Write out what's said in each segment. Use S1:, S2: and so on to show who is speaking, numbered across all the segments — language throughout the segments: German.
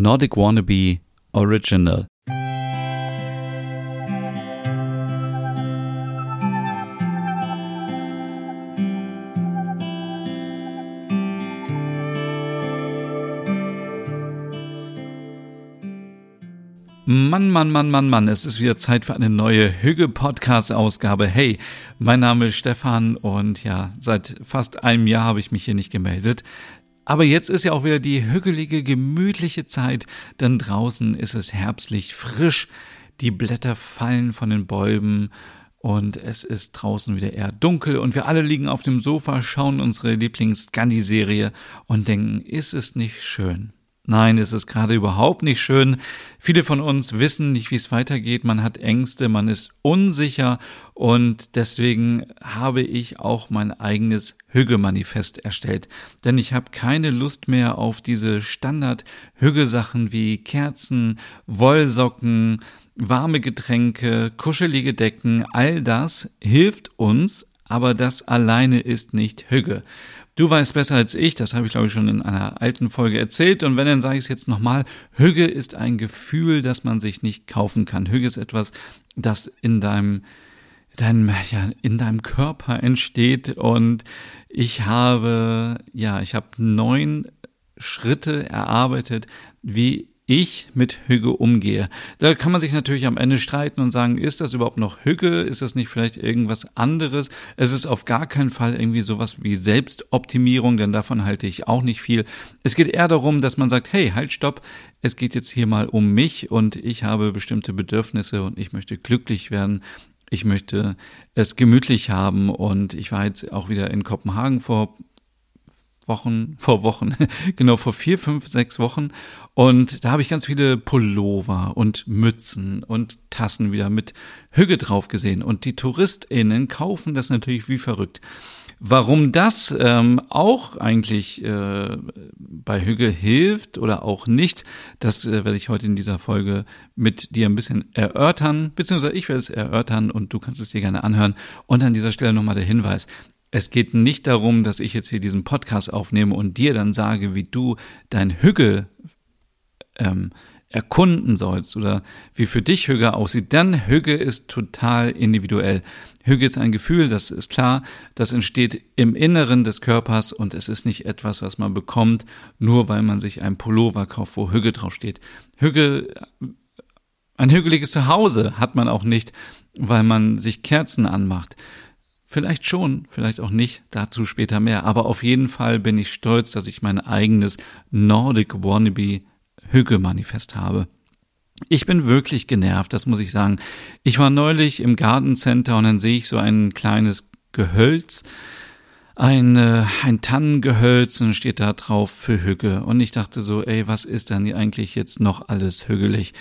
S1: Nordic Wannabe Original. Mann, Mann, Mann, Mann, Mann, es ist wieder Zeit für eine neue Hüge-Podcast-Ausgabe. Hey, mein Name ist Stefan und ja, seit fast einem Jahr habe ich mich hier nicht gemeldet. Aber jetzt ist ja auch wieder die hügelige, gemütliche Zeit, denn draußen ist es herbstlich frisch, die Blätter fallen von den Bäumen und es ist draußen wieder eher dunkel und wir alle liegen auf dem Sofa, schauen unsere Lieblings-Gandhi-Serie und denken, ist es nicht schön? Nein, es ist gerade überhaupt nicht schön. Viele von uns wissen nicht, wie es weitergeht. Man hat Ängste, man ist unsicher und deswegen habe ich auch mein eigenes Hügge-Manifest erstellt. Denn ich habe keine Lust mehr auf diese Standard-Hügge-Sachen wie Kerzen, Wollsocken, warme Getränke, kuschelige Decken. All das hilft uns, aber das alleine ist nicht Hügge. Du weißt besser als ich, das habe ich glaube ich schon in einer alten Folge erzählt und wenn, dann sage ich es jetzt nochmal, Hügge ist ein Gefühl, das man sich nicht kaufen kann. Hügge ist etwas, das in deinem deinem, ja, in deinem Körper entsteht und ich habe, ja, ich habe neun Schritte erarbeitet, wie ich mit Hügge umgehe. Da kann man sich natürlich am Ende streiten und sagen, ist das überhaupt noch Hügge? Ist das nicht vielleicht irgendwas anderes? Es ist auf gar keinen Fall irgendwie sowas wie Selbstoptimierung, denn davon halte ich auch nicht viel. Es geht eher darum, dass man sagt, hey, halt, stopp, es geht jetzt hier mal um mich und ich habe bestimmte Bedürfnisse und ich möchte glücklich werden. Ich möchte es gemütlich haben und ich war jetzt auch wieder in Kopenhagen vor Wochen, vor Wochen, genau vor vier, fünf, sechs Wochen. Und da habe ich ganz viele Pullover und Mützen und Tassen wieder mit Hügge drauf gesehen. Und die TouristInnen kaufen das natürlich wie verrückt. Warum das ähm, auch eigentlich äh, bei Hügge hilft oder auch nicht, das äh, werde ich heute in dieser Folge mit dir ein bisschen erörtern, beziehungsweise ich werde es erörtern und du kannst es dir gerne anhören. Und an dieser Stelle nochmal der Hinweis, es geht nicht darum, dass ich jetzt hier diesen Podcast aufnehme und dir dann sage, wie du dein Hügge ähm, erkunden sollst oder wie für dich Hügge aussieht. Denn Hügge ist total individuell. Hügge ist ein Gefühl, das ist klar, das entsteht im Inneren des Körpers und es ist nicht etwas, was man bekommt, nur weil man sich ein Pullover kauft, wo Hügge draufsteht. Hügge, ein hügeliges Zuhause hat man auch nicht, weil man sich Kerzen anmacht. Vielleicht schon, vielleicht auch nicht, dazu später mehr. Aber auf jeden Fall bin ich stolz, dass ich mein eigenes Nordic Wannabe Hügge-Manifest habe. Ich bin wirklich genervt, das muss ich sagen. Ich war neulich im Gartencenter und dann sehe ich so ein kleines Gehölz ein, äh, ein Tannengehölz und steht da drauf für Hügge. Und ich dachte so, ey, was ist denn eigentlich jetzt noch alles hügelig?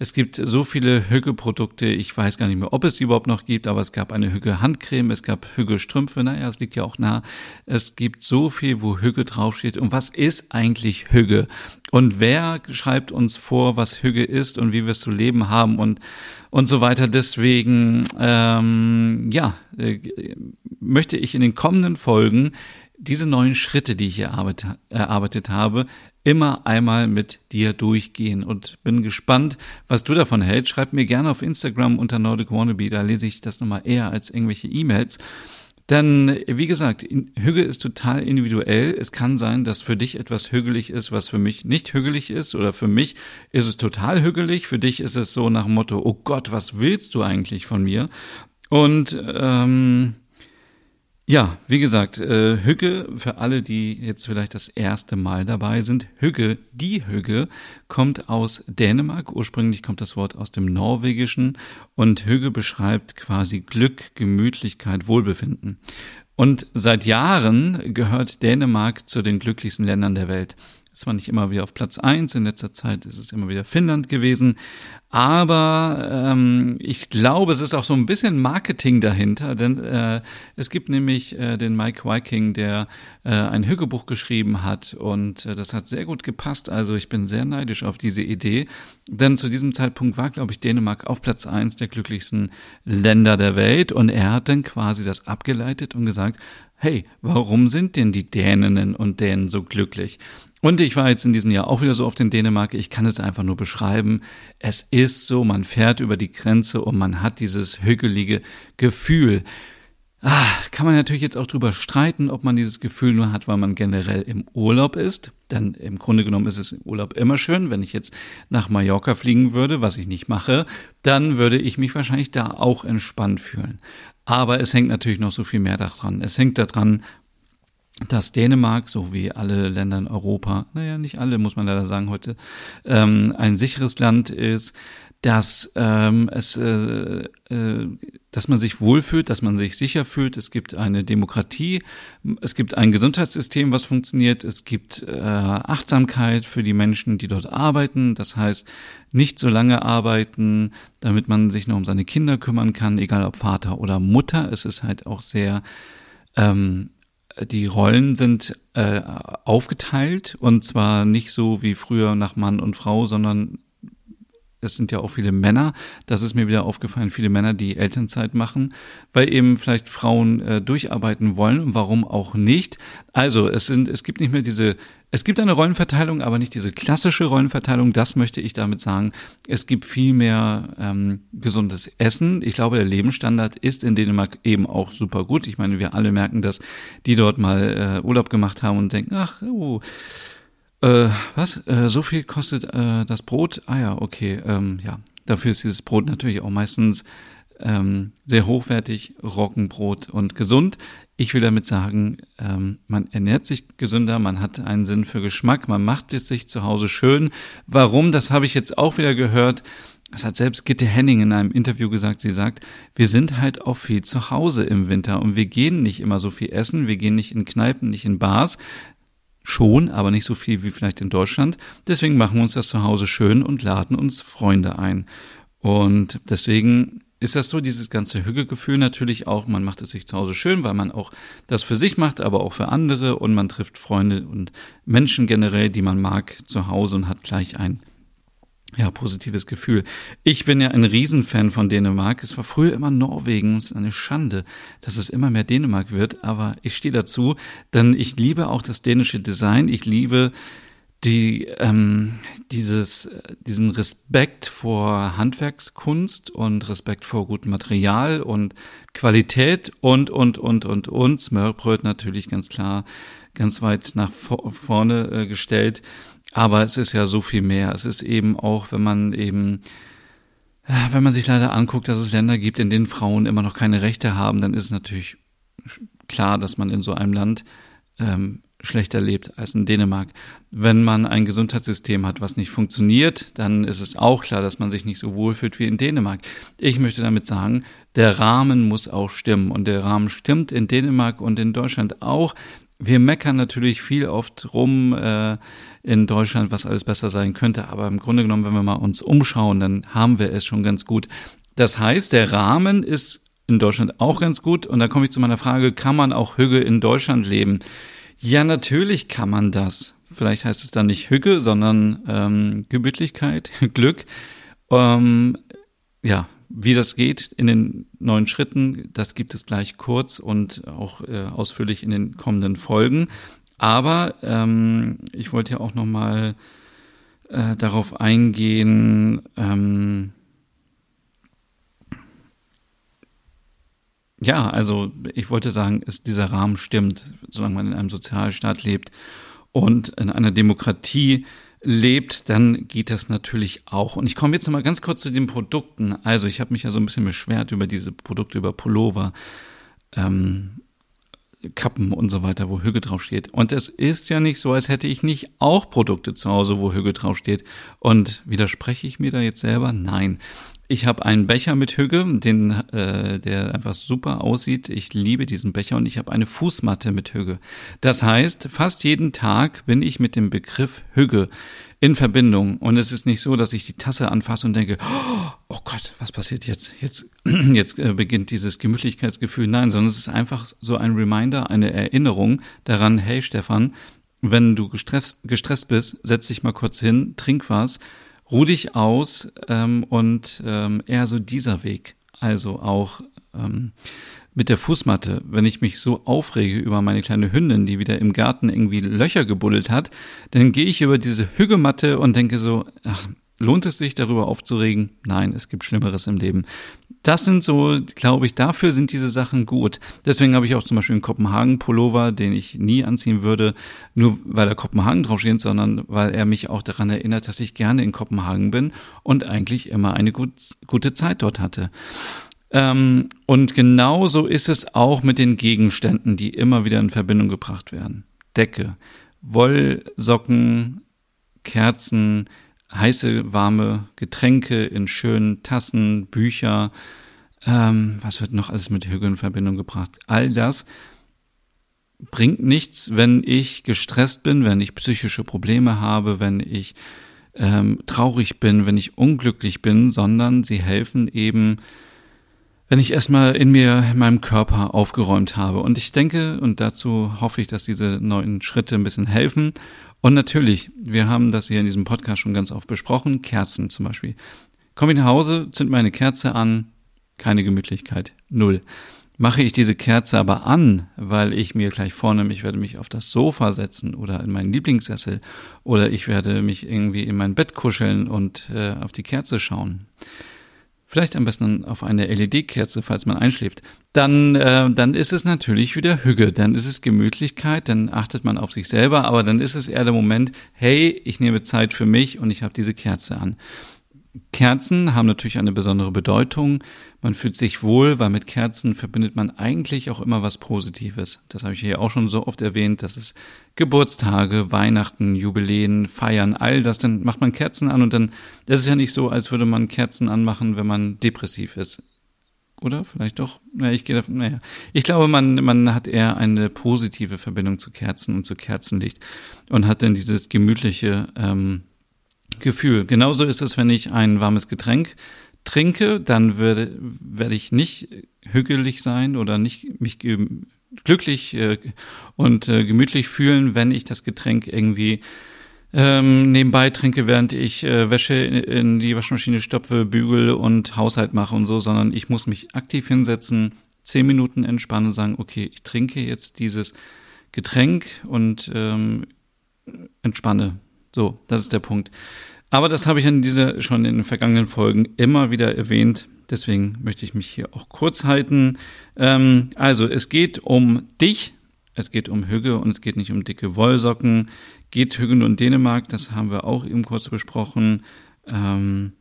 S1: Es gibt so viele Hügge-Produkte, ich weiß gar nicht mehr, ob es sie überhaupt noch gibt, aber es gab eine Hügge-Handcreme, es gab Hügge-Strümpfe, naja, es liegt ja auch nah. Es gibt so viel, wo Hügge draufsteht. Und was ist eigentlich Hügge? Und wer schreibt uns vor, was Hügge ist und wie wir es zu leben haben und, und so weiter. Deswegen, ähm, ja, äh, möchte ich in den kommenden Folgen diese neuen Schritte, die ich hier erarbeitet, erarbeitet habe, immer einmal mit dir durchgehen und bin gespannt, was du davon hältst. Schreib mir gerne auf Instagram unter Nordic Wannabe, da lese ich das nochmal eher als irgendwelche E-Mails. Denn, wie gesagt, Hügge ist total individuell. Es kann sein, dass für dich etwas hügelig ist, was für mich nicht hügelig ist. Oder für mich ist es total hügelig. Für dich ist es so nach dem Motto, oh Gott, was willst du eigentlich von mir? Und ähm, ja, wie gesagt, äh, Hügge, für alle, die jetzt vielleicht das erste Mal dabei sind, Hügge, die Hügge, kommt aus Dänemark. Ursprünglich kommt das Wort aus dem Norwegischen und Hügge beschreibt quasi Glück, Gemütlichkeit, Wohlbefinden. Und seit Jahren gehört Dänemark zu den glücklichsten Ländern der Welt. Es war nicht immer wieder auf Platz eins. In letzter Zeit ist es immer wieder Finnland gewesen. Aber ähm, ich glaube, es ist auch so ein bisschen Marketing dahinter, denn äh, es gibt nämlich äh, den Mike Viking, der äh, ein Hügebuch geschrieben hat und äh, das hat sehr gut gepasst. Also ich bin sehr neidisch auf diese Idee, denn zu diesem Zeitpunkt war, glaube ich, Dänemark auf Platz eins der glücklichsten Länder der Welt und er hat dann quasi das abgeleitet und gesagt, hey, warum sind denn die Däninnen und Dänen so glücklich? Und ich war jetzt in diesem Jahr auch wieder so auf den Dänemark. Ich kann es einfach nur beschreiben. Es ist so, man fährt über die Grenze und man hat dieses hügelige Gefühl. Ah, kann man natürlich jetzt auch drüber streiten, ob man dieses Gefühl nur hat, weil man generell im Urlaub ist. Denn im Grunde genommen ist es im Urlaub immer schön. Wenn ich jetzt nach Mallorca fliegen würde, was ich nicht mache, dann würde ich mich wahrscheinlich da auch entspannt fühlen. Aber es hängt natürlich noch so viel mehr daran. Es hängt daran, dass Dänemark, so wie alle Länder in Europa, naja, nicht alle, muss man leider sagen heute, ähm, ein sicheres Land ist, dass ähm, es, äh, äh, dass man sich wohlfühlt, dass man sich sicher fühlt. Es gibt eine Demokratie, es gibt ein Gesundheitssystem, was funktioniert. Es gibt äh, Achtsamkeit für die Menschen, die dort arbeiten. Das heißt, nicht so lange arbeiten, damit man sich noch um seine Kinder kümmern kann, egal ob Vater oder Mutter. Es ist halt auch sehr ähm, die Rollen sind äh, aufgeteilt. Und zwar nicht so wie früher nach Mann und Frau, sondern es sind ja auch viele Männer, das ist mir wieder aufgefallen, viele Männer, die Elternzeit machen, weil eben vielleicht Frauen äh, durcharbeiten wollen und warum auch nicht. Also es sind, es gibt nicht mehr diese, es gibt eine Rollenverteilung, aber nicht diese klassische Rollenverteilung, das möchte ich damit sagen. Es gibt viel mehr ähm, gesundes Essen. Ich glaube, der Lebensstandard ist in Dänemark eben auch super gut. Ich meine, wir alle merken das, die dort mal äh, Urlaub gemacht haben und denken, ach, oh, äh, was? Äh, so viel kostet äh, das Brot? Ah ja, okay. Ähm, ja, dafür ist dieses Brot natürlich auch meistens ähm, sehr hochwertig, Roggenbrot und gesund. Ich will damit sagen, ähm, man ernährt sich gesünder, man hat einen Sinn für Geschmack, man macht es sich zu Hause schön. Warum? Das habe ich jetzt auch wieder gehört. Das hat selbst Gitte Henning in einem Interview gesagt. Sie sagt, wir sind halt auch viel zu Hause im Winter und wir gehen nicht immer so viel essen, wir gehen nicht in Kneipen, nicht in Bars schon, aber nicht so viel wie vielleicht in Deutschland. Deswegen machen wir uns das zu Hause schön und laden uns Freunde ein. Und deswegen ist das so, dieses ganze Hügelgefühl natürlich auch, man macht es sich zu Hause schön, weil man auch das für sich macht, aber auch für andere und man trifft Freunde und Menschen generell, die man mag, zu Hause und hat gleich ein ja, positives Gefühl. Ich bin ja ein Riesenfan von Dänemark. Es war früher immer Norwegen. Es ist eine Schande, dass es immer mehr Dänemark wird. Aber ich stehe dazu, denn ich liebe auch das dänische Design. Ich liebe die, ähm, dieses, diesen Respekt vor Handwerkskunst und Respekt vor gutem Material und Qualität und, und, und, und, und. Smørbröt natürlich ganz klar ganz weit nach vorne äh, gestellt. Aber es ist ja so viel mehr. Es ist eben auch, wenn man eben, äh, wenn man sich leider anguckt, dass es Länder gibt, in denen Frauen immer noch keine Rechte haben, dann ist natürlich klar, dass man in so einem Land ähm, schlechter lebt als in Dänemark. Wenn man ein Gesundheitssystem hat, was nicht funktioniert, dann ist es auch klar, dass man sich nicht so wohl fühlt wie in Dänemark. Ich möchte damit sagen, der Rahmen muss auch stimmen und der Rahmen stimmt in Dänemark und in Deutschland auch wir meckern natürlich viel oft rum äh, in Deutschland, was alles besser sein könnte, aber im Grunde genommen, wenn wir mal uns umschauen, dann haben wir es schon ganz gut. Das heißt, der Rahmen ist in Deutschland auch ganz gut und da komme ich zu meiner Frage, kann man auch Hüge in Deutschland leben? Ja, natürlich kann man das. Vielleicht heißt es dann nicht Hüge, sondern ähm, Gemütlichkeit, Glück. Ähm, ja, wie das geht in den neuen Schritten, das gibt es gleich kurz und auch äh, ausführlich in den kommenden Folgen. Aber ähm, ich wollte ja auch noch mal äh, darauf eingehen. Ähm, ja, also ich wollte sagen, ist dieser Rahmen stimmt, solange man in einem Sozialstaat lebt und in einer Demokratie lebt, dann geht das natürlich auch. Und ich komme jetzt noch mal ganz kurz zu den Produkten. Also ich habe mich ja so ein bisschen beschwert über diese Produkte, über Pullover, ähm, Kappen und so weiter, wo Hüge draufsteht. Und es ist ja nicht so, als hätte ich nicht auch Produkte zu Hause, wo Hüge draufsteht. Und widerspreche ich mir da jetzt selber? Nein. Ich habe einen Becher mit Hüge, den, äh, der einfach super aussieht. Ich liebe diesen Becher und ich habe eine Fußmatte mit Hüge. Das heißt, fast jeden Tag bin ich mit dem Begriff Hüge in Verbindung. Und es ist nicht so, dass ich die Tasse anfasse und denke, oh Gott, was passiert jetzt? Jetzt, jetzt äh, beginnt dieses Gemütlichkeitsgefühl. Nein, sondern es ist einfach so ein Reminder, eine Erinnerung daran, hey Stefan, wenn du gestresst, gestresst bist, setz dich mal kurz hin, trink was ruh dich aus ähm, und ähm, eher so dieser Weg. Also auch ähm, mit der Fußmatte, wenn ich mich so aufrege über meine kleine Hündin, die wieder im Garten irgendwie Löcher gebuddelt hat, dann gehe ich über diese Hügematte und denke so, ach, lohnt es sich darüber aufzuregen? Nein, es gibt Schlimmeres im Leben. Das sind so, glaube ich, dafür sind diese Sachen gut. Deswegen habe ich auch zum Beispiel einen Kopenhagen-Pullover, den ich nie anziehen würde, nur weil er Kopenhagen draufsteht, sondern weil er mich auch daran erinnert, dass ich gerne in Kopenhagen bin und eigentlich immer eine gut, gute Zeit dort hatte. Ähm, und genauso ist es auch mit den Gegenständen, die immer wieder in Verbindung gebracht werden. Decke, Wollsocken, Kerzen, heiße, warme Getränke in schönen Tassen, Bücher. Ähm, was wird noch alles mit Hügel in Verbindung gebracht? All das bringt nichts, wenn ich gestresst bin, wenn ich psychische Probleme habe, wenn ich ähm, traurig bin, wenn ich unglücklich bin, sondern sie helfen eben wenn ich erstmal in mir, in meinem Körper aufgeräumt habe. Und ich denke, und dazu hoffe ich, dass diese neuen Schritte ein bisschen helfen. Und natürlich, wir haben das hier in diesem Podcast schon ganz oft besprochen, Kerzen zum Beispiel. Komme ich nach Hause, zünd meine Kerze an, keine Gemütlichkeit, null. Mache ich diese Kerze aber an, weil ich mir gleich vornehme, ich werde mich auf das Sofa setzen oder in meinen Lieblingssessel oder ich werde mich irgendwie in mein Bett kuscheln und äh, auf die Kerze schauen vielleicht am besten auf eine LED-Kerze, falls man einschläft, dann, äh, dann ist es natürlich wieder Hüge, dann ist es Gemütlichkeit, dann achtet man auf sich selber, aber dann ist es eher der Moment, hey, ich nehme Zeit für mich und ich habe diese Kerze an. Kerzen haben natürlich eine besondere Bedeutung. Man fühlt sich wohl, weil mit Kerzen verbindet man eigentlich auch immer was Positives. Das habe ich hier auch schon so oft erwähnt, dass es Geburtstage, Weihnachten, Jubiläen, Feiern, all das, dann macht man Kerzen an und dann, das ist ja nicht so, als würde man Kerzen anmachen, wenn man depressiv ist. Oder? Vielleicht doch? Ja, ich gehe davon, naja. Ich glaube, man, man hat eher eine positive Verbindung zu Kerzen und zu Kerzenlicht und hat dann dieses gemütliche, ähm, Gefühl. Genauso ist es, wenn ich ein warmes Getränk trinke, dann werde, werde ich nicht hügelig sein oder nicht mich glücklich äh, und äh, gemütlich fühlen, wenn ich das Getränk irgendwie ähm, nebenbei trinke, während ich äh, Wäsche in, in die Waschmaschine stopfe, bügel und Haushalt mache und so, sondern ich muss mich aktiv hinsetzen, zehn Minuten entspannen und sagen, okay, ich trinke jetzt dieses Getränk und ähm, entspanne. So, das ist der Punkt. Aber das habe ich in dieser schon in den vergangenen Folgen immer wieder erwähnt. Deswegen möchte ich mich hier auch kurz halten. Ähm, also, es geht um dich, es geht um Hügge und es geht nicht um dicke Wollsocken. Geht Hügge nur in Dänemark, das haben wir auch eben kurz besprochen. Ähm,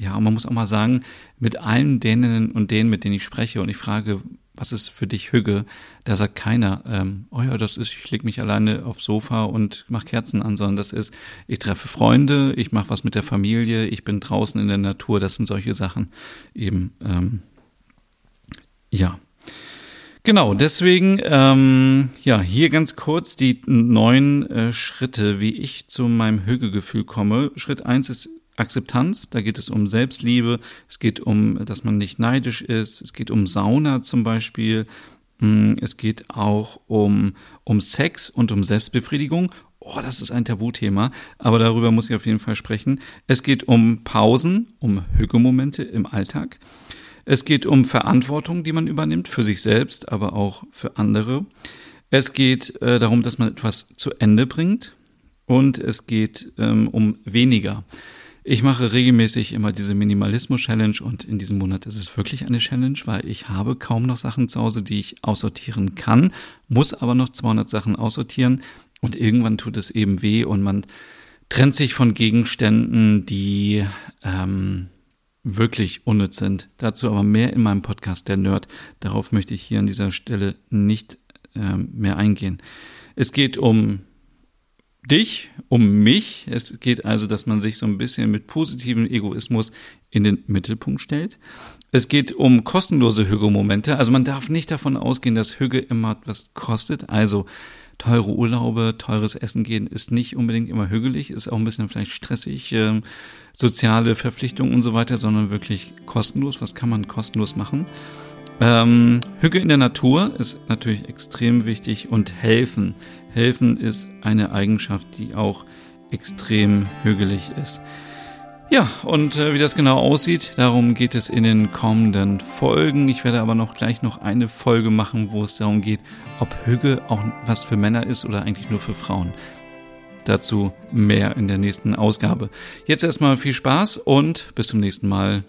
S1: ja, und man muss auch mal sagen, mit allen Däninnen und denen, mit denen ich spreche und ich frage, was ist für dich Hügge? Da sagt keiner, ähm, oh ja, das ist, ich lege mich alleine aufs Sofa und mache Kerzen an, sondern das ist, ich treffe Freunde, ich mache was mit der Familie, ich bin draußen in der Natur, das sind solche Sachen eben, ähm, ja. Genau, deswegen, ähm, ja, hier ganz kurz die neun äh, Schritte, wie ich zu meinem Hügegefühl komme. Schritt eins ist Akzeptanz, da geht es um Selbstliebe, es geht um, dass man nicht neidisch ist, es geht um Sauna zum Beispiel, mm, es geht auch um, um Sex und um Selbstbefriedigung. Oh, das ist ein Tabuthema, aber darüber muss ich auf jeden Fall sprechen. Es geht um Pausen, um Hügemomente im Alltag. Es geht um Verantwortung, die man übernimmt für sich selbst, aber auch für andere. Es geht äh, darum, dass man etwas zu Ende bringt. Und es geht ähm, um weniger. Ich mache regelmäßig immer diese Minimalismus-Challenge und in diesem Monat ist es wirklich eine Challenge, weil ich habe kaum noch Sachen zu Hause, die ich aussortieren kann, muss aber noch 200 Sachen aussortieren und irgendwann tut es eben weh und man trennt sich von Gegenständen, die ähm, wirklich unnütz sind. Dazu aber mehr in meinem Podcast Der Nerd. Darauf möchte ich hier an dieser Stelle nicht ähm, mehr eingehen. Es geht um dich, um mich. Es geht also, dass man sich so ein bisschen mit positivem Egoismus in den Mittelpunkt stellt. Es geht um kostenlose Hüge-Momente. Also man darf nicht davon ausgehen, dass Hüge immer was kostet. Also teure Urlaube, teures Essen gehen ist nicht unbedingt immer hügelig, ist auch ein bisschen vielleicht stressig, äh, soziale Verpflichtungen und so weiter, sondern wirklich kostenlos. Was kann man kostenlos machen? Ähm, Hüge in der Natur ist natürlich extrem wichtig und helfen. Helfen ist eine Eigenschaft, die auch extrem hügelig ist. Ja, und äh, wie das genau aussieht, darum geht es in den kommenden Folgen. Ich werde aber noch gleich noch eine Folge machen, wo es darum geht, ob Hüge auch was für Männer ist oder eigentlich nur für Frauen. Dazu mehr in der nächsten Ausgabe. Jetzt erstmal viel Spaß und bis zum nächsten Mal.